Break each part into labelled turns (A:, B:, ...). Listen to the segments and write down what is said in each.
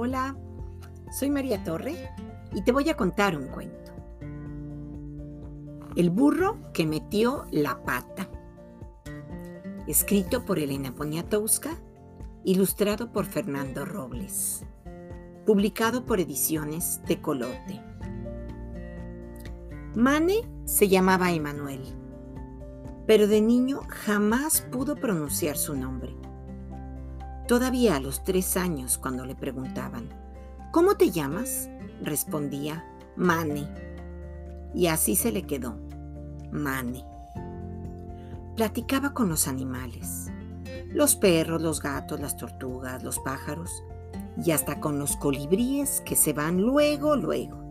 A: Hola, soy María Torre y te voy a contar un cuento. El burro que metió la pata. Escrito por Elena Poniatowska, ilustrado por Fernando Robles. Publicado por Ediciones de Colote. Mane se llamaba Emanuel, pero de niño jamás pudo pronunciar su nombre. Todavía a los tres años, cuando le preguntaban, ¿Cómo te llamas? respondía, Mane. Y así se le quedó, Mane. Platicaba con los animales, los perros, los gatos, las tortugas, los pájaros y hasta con los colibríes que se van luego, luego.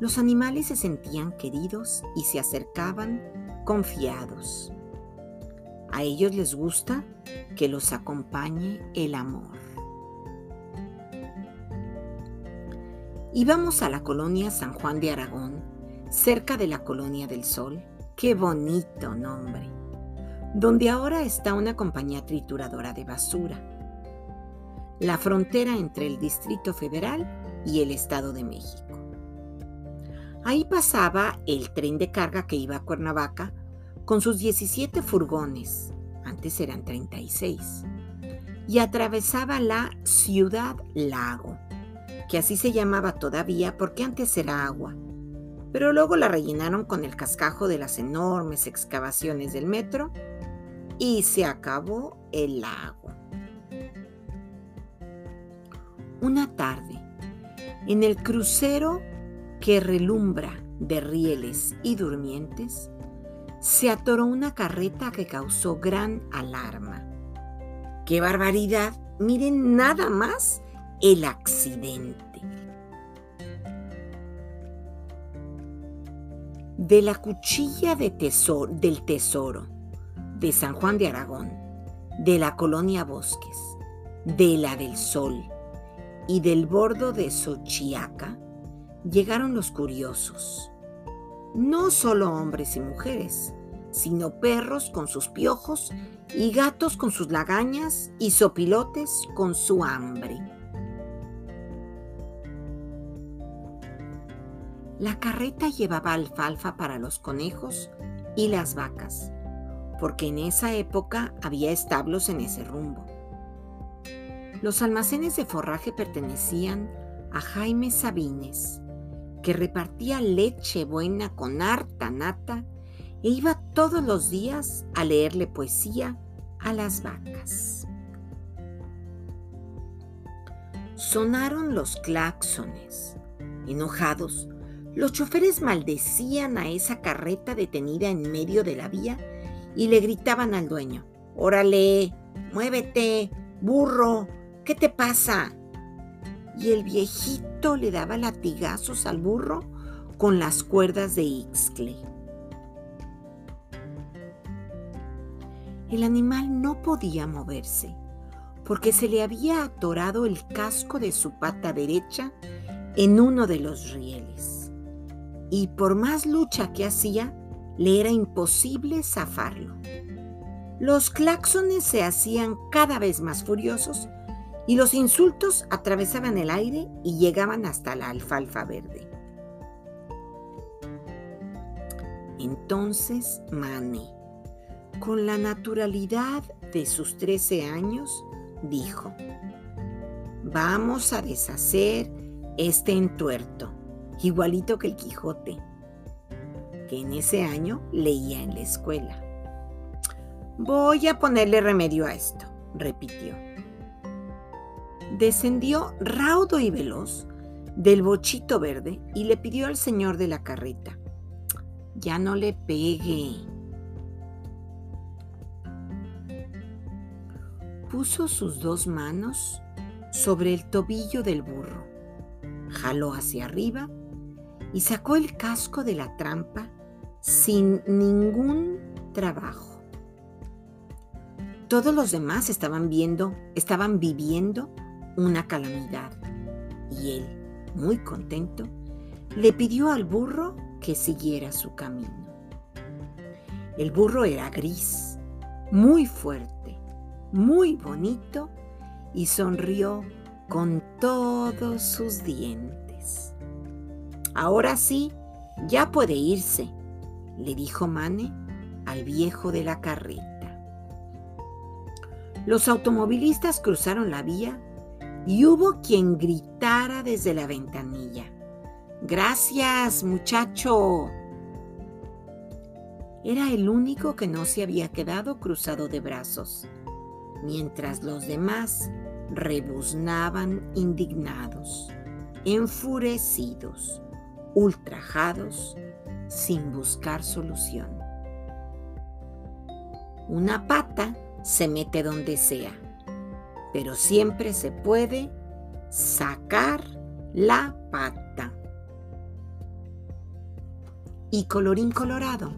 A: Los animales se sentían queridos y se acercaban confiados. A ellos les gusta que los acompañe el amor. Íbamos a la colonia San Juan de Aragón, cerca de la colonia del Sol. Qué bonito nombre. Donde ahora está una compañía trituradora de basura. La frontera entre el Distrito Federal y el Estado de México. Ahí pasaba el tren de carga que iba a Cuernavaca con sus 17 furgones, antes eran 36, y atravesaba la ciudad lago, que así se llamaba todavía porque antes era agua, pero luego la rellenaron con el cascajo de las enormes excavaciones del metro y se acabó el lago. Una tarde, en el crucero que relumbra de rieles y durmientes, se atoró una carreta que causó gran alarma. ¡Qué barbaridad! Miren nada más el accidente. De la cuchilla de del tesoro de San Juan de Aragón, de la colonia Bosques, de la del Sol y del bordo de Xochiaca, llegaron los curiosos no solo hombres y mujeres, sino perros con sus piojos y gatos con sus lagañas y sopilotes con su hambre. La carreta llevaba alfalfa para los conejos y las vacas, porque en esa época había establos en ese rumbo. Los almacenes de forraje pertenecían a Jaime Sabines, que repartía leche buena con harta nata e iba todos los días a leerle poesía a las vacas. Sonaron los claxones. Enojados, los choferes maldecían a esa carreta detenida en medio de la vía y le gritaban al dueño, Órale, muévete, burro, ¿qué te pasa? y el viejito le daba latigazos al burro con las cuerdas de Ixcle. El animal no podía moverse porque se le había atorado el casco de su pata derecha en uno de los rieles. Y por más lucha que hacía, le era imposible zafarlo. Los claxones se hacían cada vez más furiosos y los insultos atravesaban el aire y llegaban hasta la alfalfa verde. Entonces Mane, con la naturalidad de sus trece años, dijo, vamos a deshacer este entuerto, igualito que el Quijote, que en ese año leía en la escuela. Voy a ponerle remedio a esto, repitió descendió raudo y veloz del bochito verde y le pidió al señor de la carreta, ya no le pegue. Puso sus dos manos sobre el tobillo del burro, jaló hacia arriba y sacó el casco de la trampa sin ningún trabajo. Todos los demás estaban viendo, estaban viviendo una calamidad. Y él, muy contento, le pidió al burro que siguiera su camino. El burro era gris, muy fuerte, muy bonito y sonrió con todos sus dientes. Ahora sí, ya puede irse, le dijo Mane al viejo de la carreta. Los automovilistas cruzaron la vía y hubo quien gritara desde la ventanilla. Gracias, muchacho. Era el único que no se había quedado cruzado de brazos, mientras los demás rebuznaban indignados, enfurecidos, ultrajados, sin buscar solución. Una pata se mete donde sea, pero siempre se puede sacar la pata. Y colorín colorado,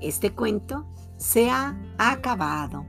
A: este cuento se ha acabado.